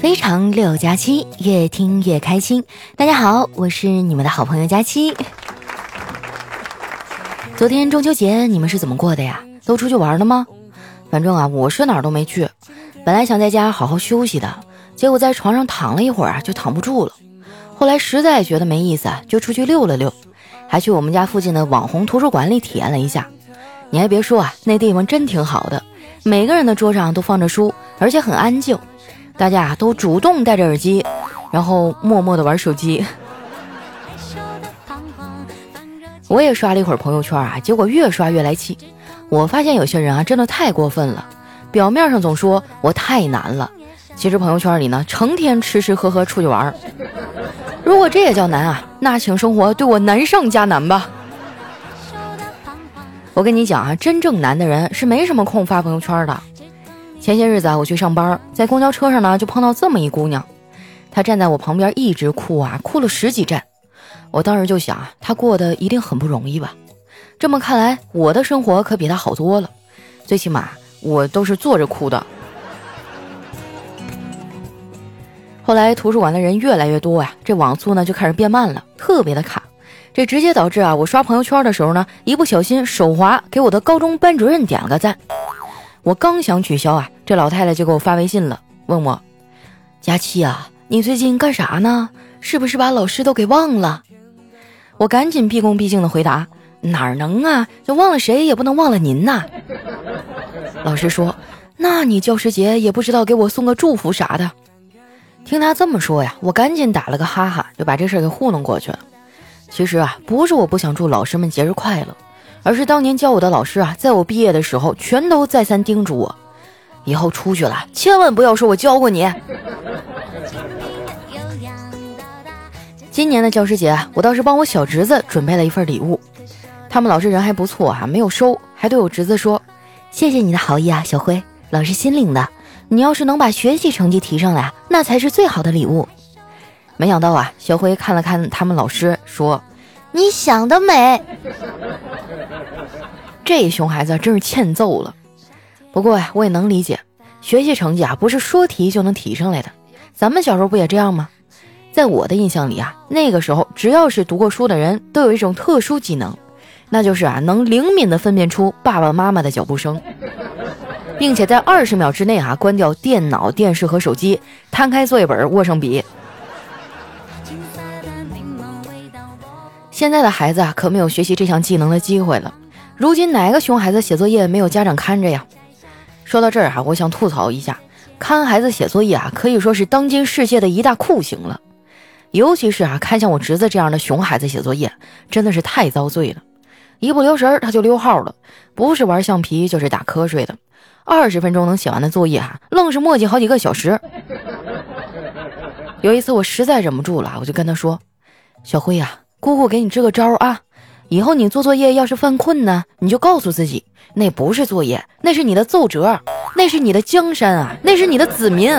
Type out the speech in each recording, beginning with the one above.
非常六加七，越听越开心。大家好，我是你们的好朋友佳期。昨天中秋节你们是怎么过的呀？都出去玩了吗？反正啊，我是哪儿都没去。本来想在家好好休息的，结果在床上躺了一会儿啊，就躺不住了。后来实在觉得没意思，就出去溜了溜，还去我们家附近的网红图书馆里体验了一下。你还别说啊，那地方真挺好的，每个人的桌上都放着书，而且很安静。大家都主动戴着耳机，然后默默的玩手机。我也刷了一会儿朋友圈啊，结果越刷越来气。我发现有些人啊，真的太过分了。表面上总说我太难了，其实朋友圈里呢，成天吃吃喝喝出去玩。如果这也叫难啊，那请生活对我难上加难吧。我跟你讲啊，真正难的人是没什么空发朋友圈的。前些日子啊，我去上班，在公交车上呢，就碰到这么一姑娘，她站在我旁边一直哭啊，哭了十几站。我当时就想啊，她过得一定很不容易吧？这么看来，我的生活可比她好多了，最起码我都是坐着哭的。后来图书馆的人越来越多呀，这网速呢就开始变慢了，特别的卡，这直接导致啊，我刷朋友圈的时候呢，一不小心手滑，给我的高中班主任点了个赞。我刚想取消啊，这老太太就给我发微信了，问我：“佳期啊，你最近干啥呢？是不是把老师都给忘了？”我赶紧毕恭毕敬的回答：“哪能啊，就忘了谁也不能忘了您呐。”老师说：“那你教师节也不知道给我送个祝福啥的？”听他这么说呀，我赶紧打了个哈哈，就把这事给糊弄过去了。其实啊，不是我不想祝老师们节日快乐。而是当年教我的老师啊，在我毕业的时候，全都再三叮嘱我，以后出去了千万不要说我教过你。今年的教师节，我倒是帮我小侄子准备了一份礼物。他们老师人还不错哈，没有收，还对我侄子说：“谢谢你的好意啊，小辉，老师心领的。你要是能把学习成绩提上来，那才是最好的礼物。”没想到啊，小辉看了看他们老师，说。你想得美，这熊孩子真是欠揍了。不过呀，我也能理解，学习成绩啊不是说提就能提上来的。咱们小时候不也这样吗？在我的印象里啊，那个时候只要是读过书的人都有一种特殊技能，那就是啊能灵敏地分辨出爸爸妈妈的脚步声，并且在二十秒之内啊关掉电脑、电视和手机，摊开作业本，握上笔。现在的孩子啊，可没有学习这项技能的机会了。如今哪个熊孩子写作业没有家长看着呀？说到这儿哈，我想吐槽一下，看孩子写作业啊，可以说是当今世界的一大酷刑了。尤其是啊，看像我侄子这样的熊孩子写作业，真的是太遭罪了。一不留神他就溜号了，不是玩橡皮就是打瞌睡的。二十分钟能写完的作业哈，愣是磨叽好几个小时。有一次我实在忍不住了，我就跟他说：“小辉呀。”姑姑给你支个招啊，以后你做作业要是犯困呢，你就告诉自己，那不是作业，那是你的奏折，那是你的江山啊，那是你的子民。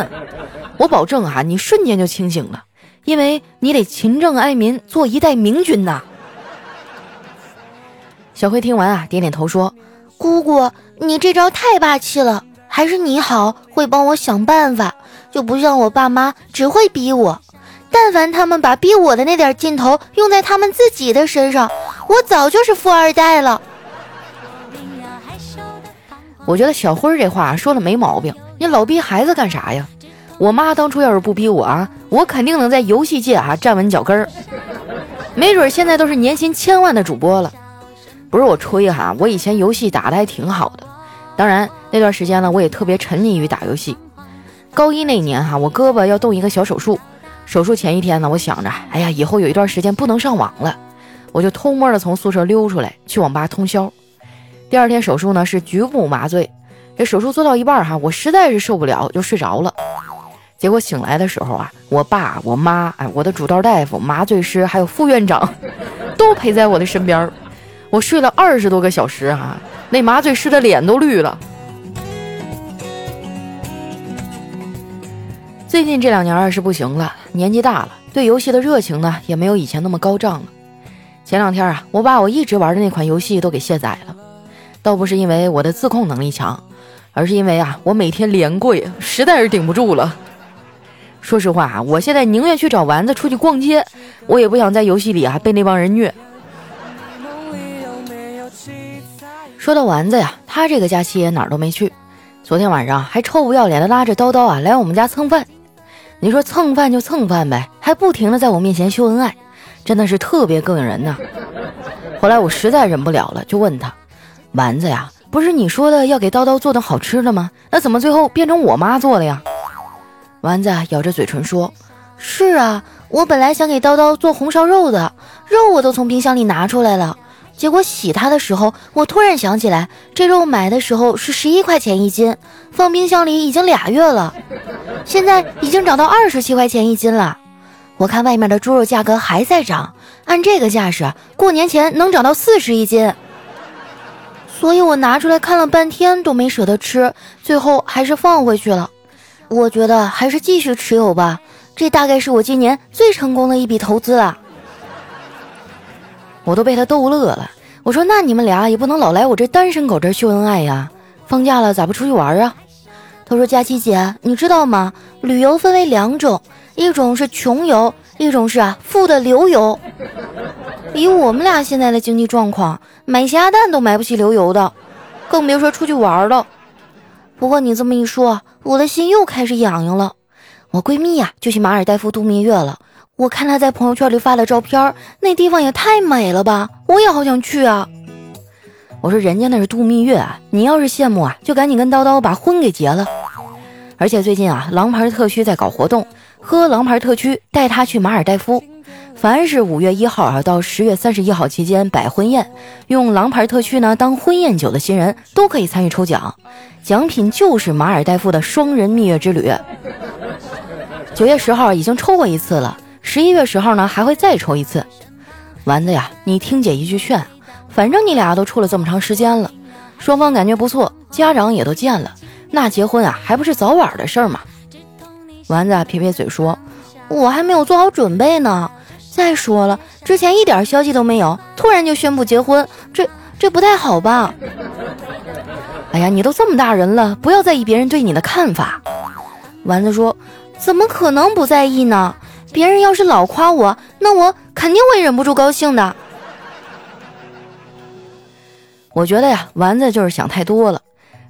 我保证啊，你瞬间就清醒了，因为你得勤政爱民，做一代明君呐。小辉听完啊，点点头说：“姑姑，你这招太霸气了，还是你好，会帮我想办法，就不像我爸妈只会逼我。”但凡他们把逼我的那点劲头用在他们自己的身上，我早就是富二代了。我觉得小辉这话说的没毛病，你老逼孩子干啥呀？我妈当初要是不逼我啊，我肯定能在游戏界啊站稳脚跟儿，没准现在都是年薪千万的主播了。不是我吹哈，我以前游戏打的还挺好的，当然那段时间呢，我也特别沉迷于打游戏。高一那年哈，我胳膊要动一个小手术。手术前一天呢，我想着，哎呀，以后有一段时间不能上网了，我就偷摸的从宿舍溜出来去网吧通宵。第二天手术呢是局部麻醉，这手术做到一半哈，我实在是受不了，就睡着了。结果醒来的时候啊，我爸、我妈、哎，我的主刀大夫、麻醉师还有副院长，都陪在我的身边。我睡了二十多个小时哈，那麻醉师的脸都绿了。最近这两年儿是不行了，年纪大了，对游戏的热情呢也没有以前那么高涨了。前两天啊，我把我一直玩的那款游戏都给卸载了，倒不是因为我的自控能力强，而是因为啊，我每天连跪，实在是顶不住了。说实话啊，我现在宁愿去找丸子出去逛街，我也不想在游戏里啊被那帮人虐。说到丸子呀，他这个假期哪儿都没去，昨天晚上还臭不要脸的拉着叨叨啊来我们家蹭饭。你说蹭饭就蹭饭呗，还不停的在我面前秀恩爱，真的是特别膈应人呐。后来我实在忍不了了，就问他，丸子呀，不是你说的要给叨叨做的好吃的吗？那怎么最后变成我妈做了呀？丸子咬着嘴唇说：“是啊，我本来想给叨叨做红烧肉的，肉我都从冰箱里拿出来了。结果洗它的时候，我突然想起来，这肉买的时候是十一块钱一斤，放冰箱里已经俩月了，现在已经涨到二十七块钱一斤了。我看外面的猪肉价格还在涨，按这个架势，过年前能涨到四十一斤。所以我拿出来看了半天都没舍得吃，最后还是放回去了。”我觉得还是继续持有吧，这大概是我今年最成功的一笔投资了。我都被他逗乐了。我说：“那你们俩也不能老来我这单身狗这秀恩爱呀，放假了咋不出去玩啊？”他说：“佳琪姐，你知道吗？旅游分为两种，一种是穷游，一种是啊富的流油。以我们俩现在的经济状况，买咸鸭蛋都买不起流油的，更别说出去玩了。”不过你这么一说，我的心又开始痒痒了。我闺蜜呀就去马尔代夫度蜜月了，我看他在朋友圈里发的照片，那地方也太美了吧！我也好想去啊。我说人家那是度蜜月，你要是羡慕啊，就赶紧跟叨叨把婚给结了。而且最近啊，狼牌特区在搞活动，喝狼牌特区带他去马尔代夫。凡是五月一号啊到十月三十一号期间摆婚宴，用狼牌特区呢当婚宴酒的新人都可以参与抽奖，奖品就是马尔代夫的双人蜜月之旅。九月十号已经抽过一次了，十一月十号呢还会再抽一次。丸子呀，你听姐一句劝，反正你俩都处了这么长时间了，双方感觉不错，家长也都见了，那结婚啊还不是早晚的事儿嘛。丸子撇撇嘴说：“我还没有做好准备呢。”再说了，之前一点消息都没有，突然就宣布结婚，这这不太好吧？哎呀，你都这么大人了，不要在意别人对你的看法。丸子说：“怎么可能不在意呢？别人要是老夸我，那我肯定会忍不住高兴的。”我觉得呀，丸子就是想太多了。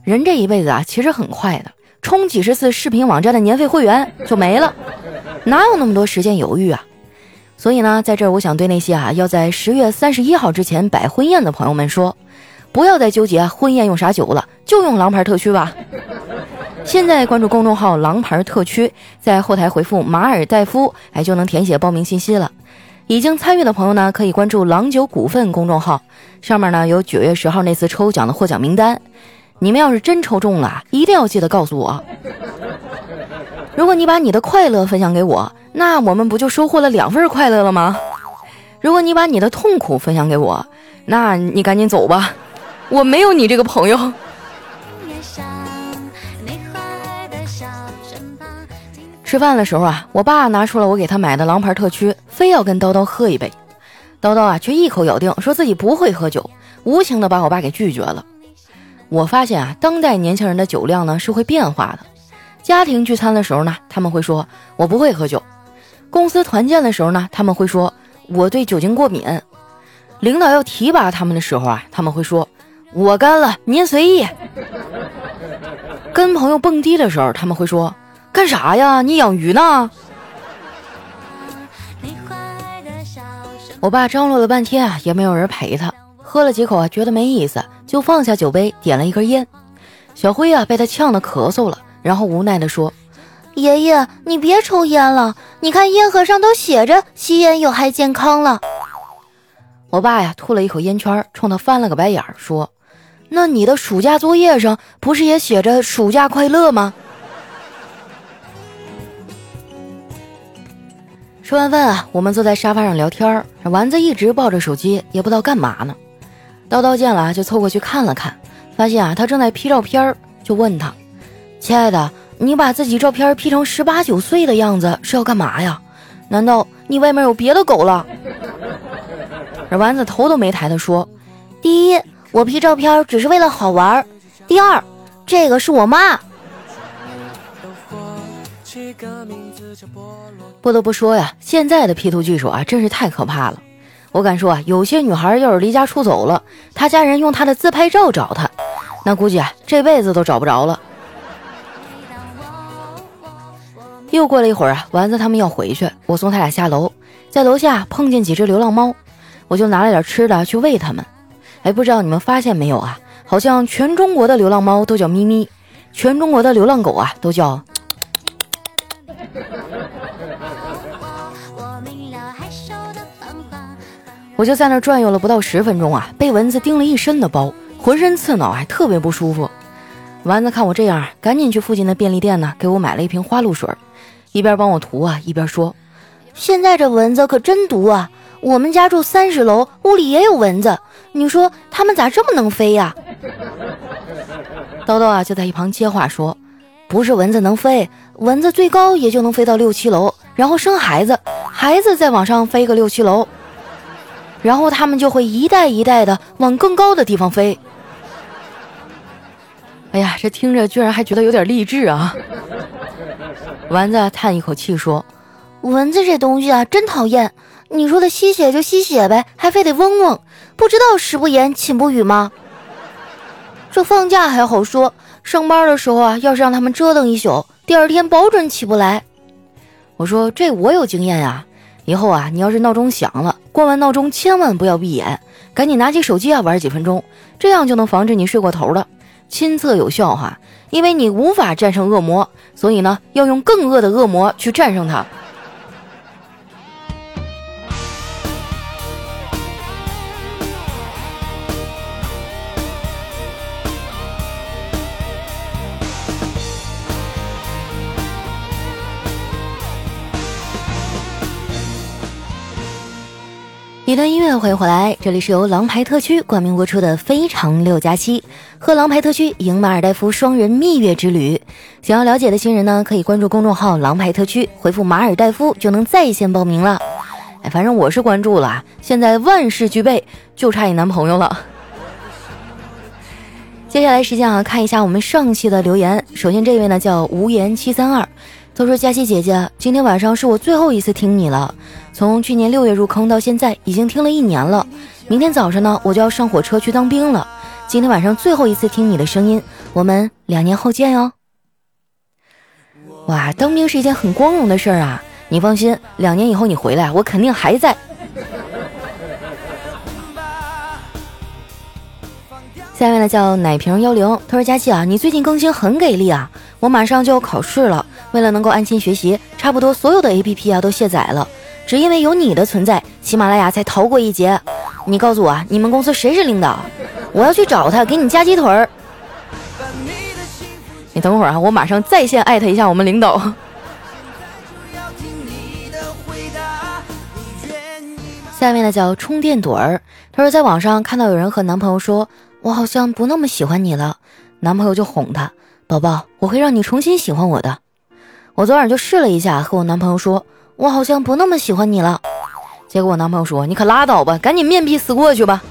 人这一辈子啊，其实很快的，充几十次视频网站的年费会员就没了，哪有那么多时间犹豫啊？所以呢，在这儿我想对那些啊要在十月三十一号之前摆婚宴的朋友们说，不要再纠结婚宴用啥酒了，就用狼牌特区吧。现在关注公众号“狼牌特区”，在后台回复“马尔代夫”，哎，就能填写报名信息了。已经参与的朋友呢，可以关注“郎酒股份”公众号，上面呢有九月十号那次抽奖的获奖名单。你们要是真抽中了，一定要记得告诉我。如果你把你的快乐分享给我。那我们不就收获了两份快乐了吗？如果你把你的痛苦分享给我，那你赶紧走吧，我没有你这个朋友。吃饭的时候啊，我爸拿出了我给他买的狼牌特区，非要跟叨叨喝一杯。叨叨啊，却一口咬定说自己不会喝酒，无情的把我爸给拒绝了。我发现啊，当代年轻人的酒量呢是会变化的。家庭聚餐的时候呢，他们会说我不会喝酒。公司团建的时候呢，他们会说我对酒精过敏；领导要提拔他们的时候啊，他们会说我干了，您随意。跟朋友蹦迪的时候，他们会说干啥呀？你养鱼呢？我爸张罗了半天啊，也没有人陪他，喝了几口啊，觉得没意思，就放下酒杯，点了一根烟。小辉啊，被他呛得咳嗽了，然后无奈地说。爷爷，你别抽烟了，你看烟盒上都写着吸烟有害健康了。我爸呀，吐了一口烟圈，冲他翻了个白眼儿，说：“那你的暑假作业上不是也写着暑假快乐吗？”吃完饭啊，我们坐在沙发上聊天，丸子一直抱着手机，也不知道干嘛呢。叨叨见了就凑过去看了看，发现啊他正在 P 照片，就问他：“亲爱的。”你把自己照片 P 成十八九岁的样子是要干嘛呀？难道你外面有别的狗了？这丸子头都没抬的说：“第一，我 P 照片只是为了好玩；第二，这个是我妈。”不得不说呀，现在的 P 图技术啊，真是太可怕了。我敢说啊，有些女孩要是离家出走了，她家人用她的自拍照找她，那估计啊，这辈子都找不着了。又过了一会儿啊，丸子他们要回去，我送他俩下楼，在楼下碰见几只流浪猫，我就拿了点吃的去喂它们。哎，不知道你们发现没有啊？好像全中国的流浪猫都叫咪咪，全中国的流浪狗啊都叫。我就在那转悠了不到十分钟啊，被蚊子叮了一身的包，浑身刺挠，还特别不舒服。丸子看我这样，赶紧去附近的便利店呢，给我买了一瓶花露水，一边帮我涂啊，一边说：“现在这蚊子可真毒啊！我们家住三十楼，屋里也有蚊子，你说它们咋这么能飞呀？”叨叨啊，就在一旁接话说：“不是蚊子能飞，蚊子最高也就能飞到六七楼，然后生孩子，孩子再往上飞个六七楼。”然后他们就会一代一代的往更高的地方飞。哎呀，这听着居然还觉得有点励志啊！丸子叹一口气说：“蚊子这东西啊，真讨厌。你说的吸血就吸血呗，还非得嗡嗡，不知道食不言，寝不语吗？这放假还好说，上班的时候啊，要是让他们折腾一宿，第二天保准起不来。”我说：“这我有经验呀。”以后啊，你要是闹钟响了，关完闹钟千万不要闭眼，赶紧拿起手机啊玩几分钟，这样就能防止你睡过头了。亲测有效哈，因为你无法战胜恶魔，所以呢，要用更恶的恶魔去战胜它。一段音乐欢迎回来，这里是由狼牌特区冠名播出的《非常六加七》，和狼牌特区赢马尔代夫双人蜜月之旅。想要了解的新人呢，可以关注公众号“狼牌特区”，回复“马尔代夫”就能在线报名了。哎，反正我是关注了，现在万事俱备，就差你男朋友了。接下来时间啊，看一下我们上期的留言。首先这位呢叫无言七三二。他说：“佳琪姐姐，今天晚上是我最后一次听你了。从去年六月入坑到现在，已经听了一年了。明天早上呢，我就要上火车去当兵了。今天晚上最后一次听你的声音，我们两年后见哟。哇，当兵是一件很光荣的事儿啊！你放心，两年以后你回来，我肯定还在。”下面呢叫奶瓶幺零，他说：“佳琪啊，你最近更新很给力啊，我马上就要考试了。”为了能够安心学习，差不多所有的 A P P 啊都卸载了，只因为有你的存在，喜马拉雅才逃过一劫。你告诉我啊，你们公司谁是领导？我要去找他，给你加鸡腿儿。你等会儿啊，我马上在线艾特一下我们领导。下面呢叫充电朵儿，他说在网上看到有人和男朋友说，我好像不那么喜欢你了，男朋友就哄他，宝宝，我会让你重新喜欢我的。我昨晚就试了一下，和我男朋友说，我好像不那么喜欢你了。结果我男朋友说：“你可拉倒吧，赶紧面壁思过去吧。”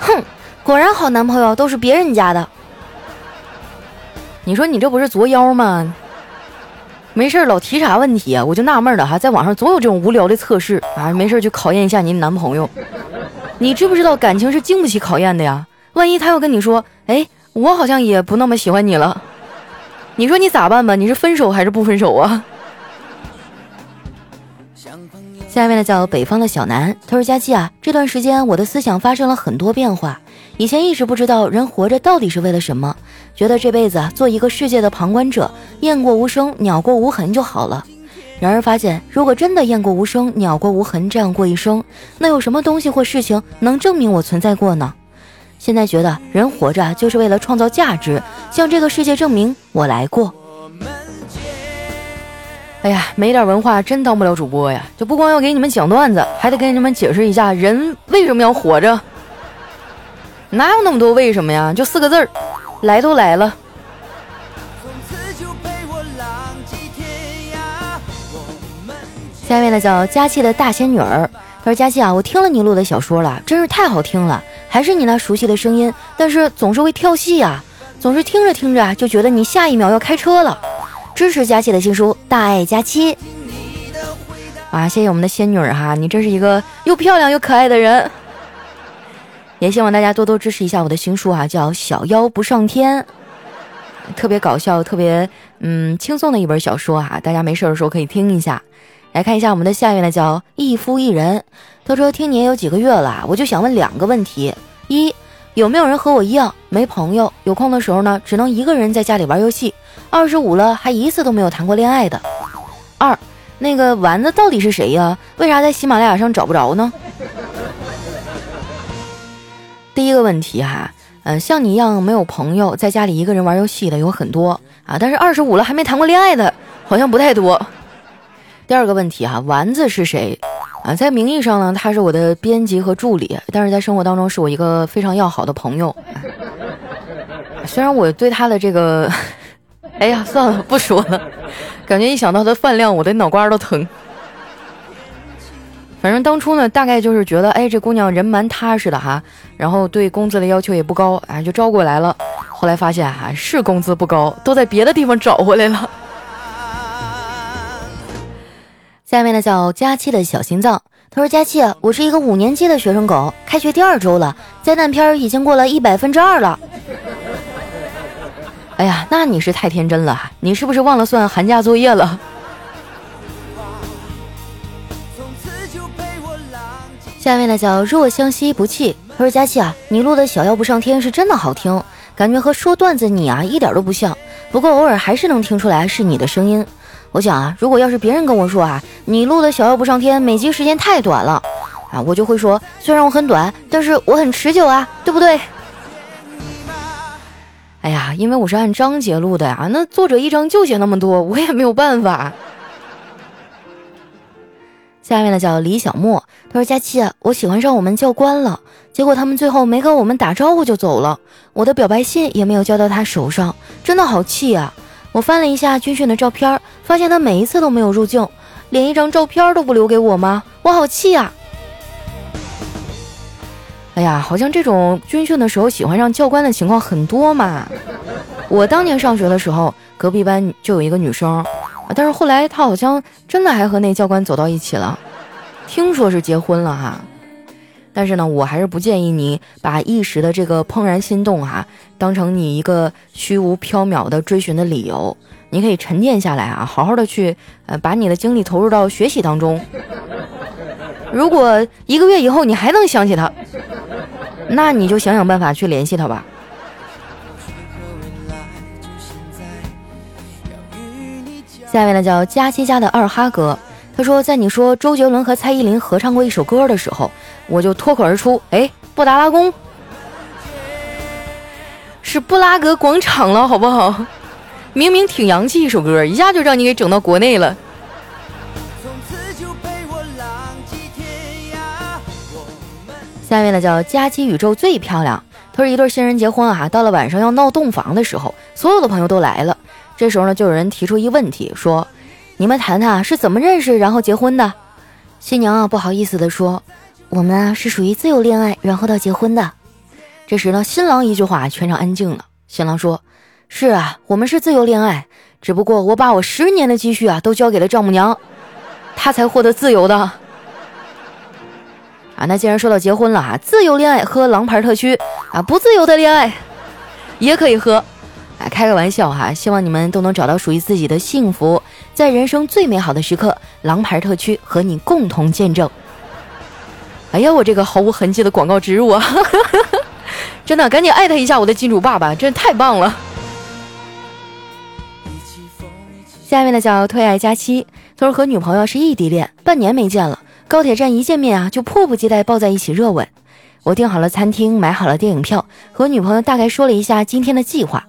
哼，果然好男朋友都是别人家的。你说你这不是作妖吗？没事老提啥问题啊？我就纳闷了哈，在网上总有这种无聊的测试啊，没事就考验一下您男朋友。你知不知道感情是经不起考验的呀？万一他要跟你说：“哎，我好像也不那么喜欢你了。”你说你咋办吧？你是分手还是不分手啊？下面呢叫北方的小南，他说：“佳期啊，这段时间我的思想发生了很多变化。以前一直不知道人活着到底是为了什么，觉得这辈子做一个世界的旁观者，雁过无声，鸟过无痕就好了。然而发现，如果真的雁过无声，鸟过无痕这样过一生，那有什么东西或事情能证明我存在过呢？”现在觉得人活着就是为了创造价值，向这个世界证明我来过。哎呀，没点文化真当不了主播呀！就不光要给你们讲段子，还得给你们解释一下人为什么要活着。哪有那么多为什么呀？就四个字儿，来都来了。下面呢叫佳琪的大仙女儿，她说：“佳琪啊，我听了你录的小说了，真是太好听了。”还是你那熟悉的声音，但是总是会跳戏呀，总是听着听着就觉得你下一秒要开车了。支持佳期的新书《大爱佳期》。啊，谢谢我们的仙女儿哈，你真是一个又漂亮又可爱的人。也希望大家多多支持一下我的新书啊，叫《小妖不上天》，特别搞笑、特别嗯轻松的一本小说哈，大家没事的时候可以听一下。来看一下我们的下面呢，叫一夫一人。他说听你也有几个月了，我就想问两个问题：一，有没有人和我一样没朋友，有空的时候呢只能一个人在家里玩游戏？二十五了还一次都没有谈过恋爱的？二，那个丸子到底是谁呀？为啥在喜马拉雅上找不着呢？第一个问题哈，嗯，像你一样没有朋友，在家里一个人玩游戏的有很多啊，但是二十五了还没谈过恋爱的，好像不太多。第二个问题哈，丸子是谁啊？在名义上呢，他是我的编辑和助理，但是在生活当中是我一个非常要好的朋友。虽然我对他的这个，哎呀，算了，不说了，感觉一想到他饭量，我的脑瓜都疼。反正当初呢，大概就是觉得，哎，这姑娘人蛮踏实的哈，然后对工资的要求也不高，哎，就招过来了。后来发现哈，是工资不高，都在别的地方找回来了。下面呢叫佳期的小心脏，他说：“佳期，我是一个五年级的学生狗，开学第二周了，灾难片已经过了一百分之二了。”哎呀，那你是太天真了，你是不是忘了算寒假作业了？下面呢叫若相惜不弃。他说：“佳期啊，你录的小妖不上天是真的好听，感觉和说段子你啊一点都不像。不过偶尔还是能听出来是你的声音。我想啊，如果要是别人跟我说啊，你录的小妖不上天每集时间太短了啊，我就会说，虽然我很短，但是我很持久啊，对不对？哎呀，因为我是按章节录的呀，那作者一章就写那么多，我也没有办法。”下面呢叫李小莫，他说：“佳期，我喜欢上我们教官了，结果他们最后没跟我们打招呼就走了，我的表白信也没有交到他手上，真的好气啊！我翻了一下军训的照片，发现他每一次都没有入镜，连一张照片都不留给我吗？我好气呀！哎呀，好像这种军训的时候喜欢上教官的情况很多嘛。我当年上学的时候，隔壁班就有一个女生。”但是后来她好像真的还和那教官走到一起了，听说是结婚了哈。但是呢，我还是不建议你把一时的这个怦然心动哈，当成你一个虚无缥缈的追寻的理由。你可以沉淀下来啊，好好的去呃把你的精力投入到学习当中。如果一个月以后你还能想起他，那你就想想办法去联系他吧。下面呢叫佳期家的二哈哥，他说在你说周杰伦和蔡依林合唱过一首歌的时候，我就脱口而出，哎，布达拉宫是布拉格广场了，好不好？明明挺洋气一首歌，一下就让你给整到国内了。下面呢叫佳期宇宙最漂亮，他说一对新人结婚啊，到了晚上要闹洞房的时候，所有的朋友都来了。这时候呢，就有人提出一问题，说：“你们谈谈是怎么认识，然后结婚的？”新娘啊，不好意思的说：“我们啊是属于自由恋爱，然后到结婚的。”这时呢，新郎一句话，全场安静了。新郎说：“是啊，我们是自由恋爱，只不过我把我十年的积蓄啊都交给了丈母娘，她才获得自由的。”啊，那既然说到结婚了哈，自由恋爱喝狼牌特区啊，不自由的恋爱也可以喝。啊，开个玩笑哈，希望你们都能找到属于自己的幸福，在人生最美好的时刻，狼牌特区和你共同见证。哎呀，我这个毫无痕迹的广告植入啊，真的，赶紧艾特一下我的金主爸爸，真的太棒了。下面的叫推爱佳期，他说和女朋友是异地恋，半年没见了，高铁站一见面啊，就迫不及待抱在一起热吻。我订好了餐厅，买好了电影票，和女朋友大概说了一下今天的计划。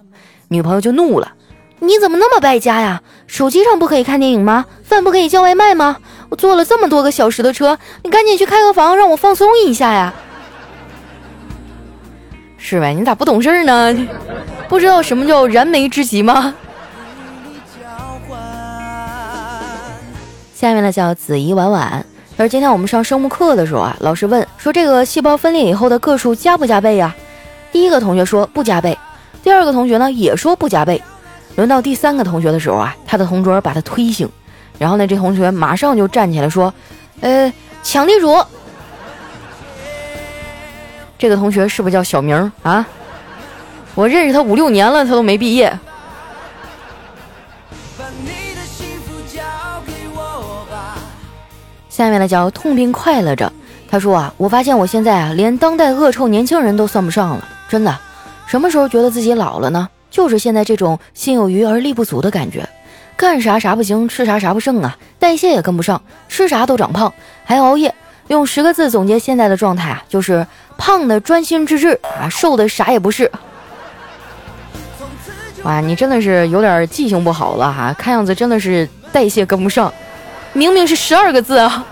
女朋友就怒了：“你怎么那么败家呀？手机上不可以看电影吗？饭不可以叫外卖吗？我坐了这么多个小时的车，你赶紧去开个房，让我放松一下呀！”是呗？你咋不懂事呢？不知道什么叫燃眉之急吗？下面呢叫子怡婉婉。而今天我们上生物课的时候啊，老师问说：“这个细胞分裂以后的个数加不加倍呀？”第一个同学说：“不加倍。”第二个同学呢也说不加倍，轮到第三个同学的时候啊，他的同桌把他推醒，然后呢，这同学马上就站起来说：“呃，抢地主。”这个同学是不是叫小明啊？我认识他五六年了，他都没毕业。下面呢叫痛并快乐着。他说啊，我发现我现在啊，连当代恶臭年轻人都算不上了，真的。什么时候觉得自己老了呢？就是现在这种心有余而力不足的感觉，干啥啥不行，吃啥啥不剩啊，代谢也跟不上，吃啥都长胖，还熬夜。用十个字总结现在的状态啊，就是胖的专心致志啊，瘦的啥也不是。哇，你真的是有点记性不好了哈，看样子真的是代谢跟不上。明明是十二个字啊。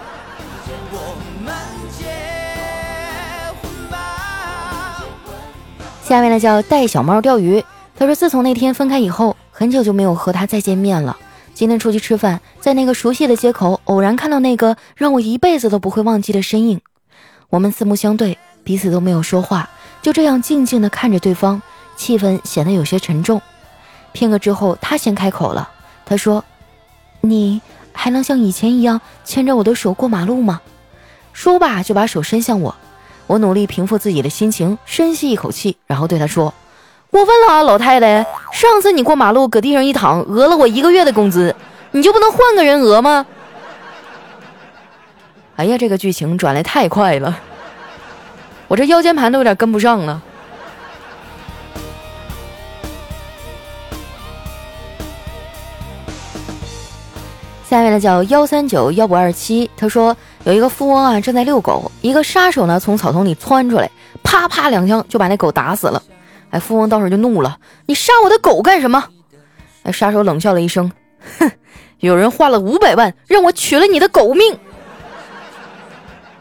下面呢叫带小猫钓鱼，他说自从那天分开以后，很久就没有和他再见面了。今天出去吃饭，在那个熟悉的街口，偶然看到那个让我一辈子都不会忘记的身影。我们四目相对，彼此都没有说话，就这样静静地看着对方，气氛显得有些沉重。片刻之后，他先开口了，他说：“你还能像以前一样牵着我的手过马路吗？”说罢，就把手伸向我。我努力平复自己的心情，深吸一口气，然后对他说。过分了啊，老太太！上次你过马路搁地上一躺，讹了我一个月的工资，你就不能换个人讹吗？哎呀，这个剧情转来太快了，我这腰间盘都有点跟不上了。下面的叫幺三九幺五二七，他说有一个富翁啊正在遛狗，一个杀手呢从草丛里窜出来，啪啪两枪就把那狗打死了。哎，富翁当时就怒了：“你杀我的狗干什么？”哎，杀手冷笑了一声：“哼，有人花了五百万让我取了你的狗命。”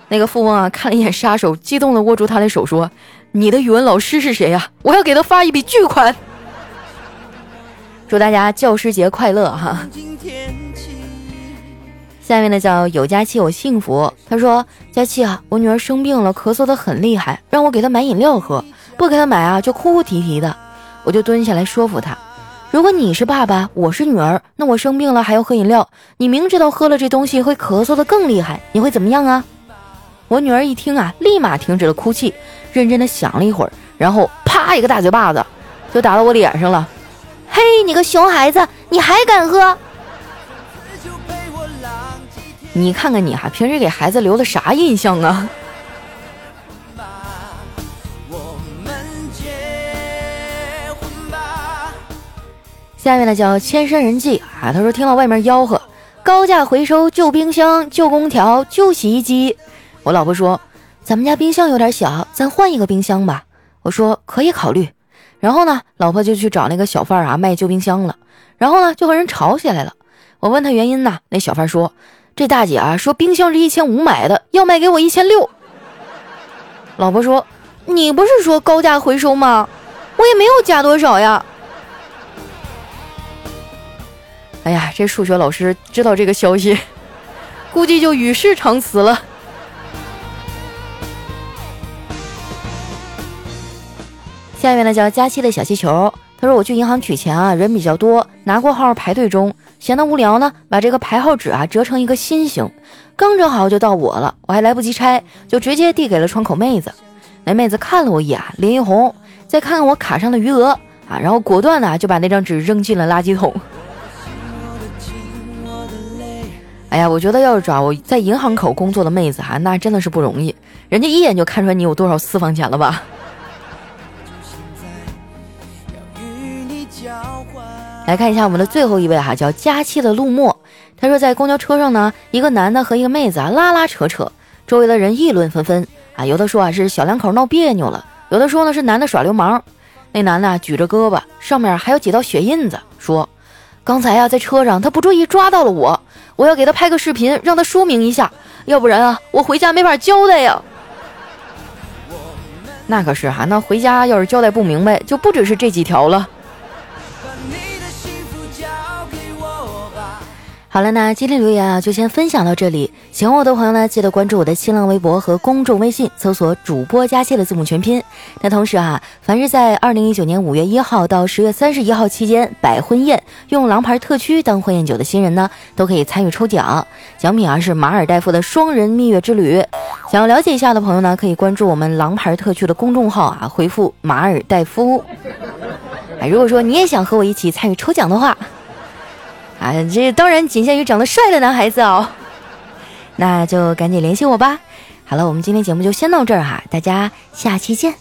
那个富翁啊，看了一眼杀手，激动的握住他的手说：“你的语文老师是谁呀？我要给他发一笔巨款。”祝大家教师节快乐哈！下面呢叫有佳期有幸福，他说：“佳期啊，我女儿生病了，咳嗽的很厉害，让我给她买饮料喝。”不给他买啊，就哭哭啼啼的。我就蹲下来说服他：如果你是爸爸，我是女儿，那我生病了还要喝饮料，你明知道喝了这东西会咳嗽的更厉害，你会怎么样啊？我女儿一听啊，立马停止了哭泣，认真的想了一会儿，然后啪一个大嘴巴子就打到我脸上了。嘿，你个熊孩子，你还敢喝？你看看你哈，平时给孩子留的啥印象啊？下面呢叫千山人迹啊，他说听到外面吆喝，高价回收旧冰箱、旧空调、旧洗衣机。我老婆说，咱们家冰箱有点小，咱换一个冰箱吧。我说可以考虑。然后呢，老婆就去找那个小贩啊卖旧冰箱了。然后呢，就和人吵起来了。我问他原因呢，那小贩说，这大姐啊说冰箱是一千五买的，要卖给我一千六。老婆说，你不是说高价回收吗？我也没有加多少呀。哎呀，这数学老师知道这个消息，估计就与世长辞了。下面呢叫佳期的小气球，他说我去银行取钱啊，人比较多，拿过号排队中，闲得无聊呢，把这个排号纸啊折成一个心形，刚折好就到我了，我还来不及拆，就直接递给了窗口妹子。那妹子看了我一眼，脸一红，再看看我卡上的余额啊，然后果断的就把那张纸扔进了垃圾桶。哎呀，我觉得要是找我在银行口工作的妹子哈，那真的是不容易，人家一眼就看出来你有多少私房钱了吧？来看一下我们的最后一位哈，叫佳期的陆墨，他说在公交车上呢，一个男的和一个妹子啊拉拉扯扯，周围的人议论纷纷啊，有的说啊是小两口闹别扭了，有的说呢是男的耍流氓。那男的举着胳膊，上面还有几道血印子，说刚才啊在车上他不注意抓到了我。我要给他拍个视频，让他说明一下，要不然啊，我回家没法交代呀。那可是哈，那回家要是交代不明白，就不只是这几条了。好了，那今天留言啊，就先分享到这里。喜欢我的朋友呢，记得关注我的新浪微博和公众微信，搜索“主播佳期”的字母全拼。那同时啊，凡是在二零一九年五月一号到十月三十一号期间摆婚宴用狼牌特区当婚宴酒的新人呢，都可以参与抽奖，奖品啊是马尔代夫的双人蜜月之旅。想要了解一下的朋友呢，可以关注我们狼牌特区的公众号啊，回复“马尔代夫”。哎，如果说你也想和我一起参与抽奖的话，啊，这当然仅限于长得帅的男孩子哦。那就赶紧联系我吧。好了，我们今天节目就先到这儿哈，大家下期见。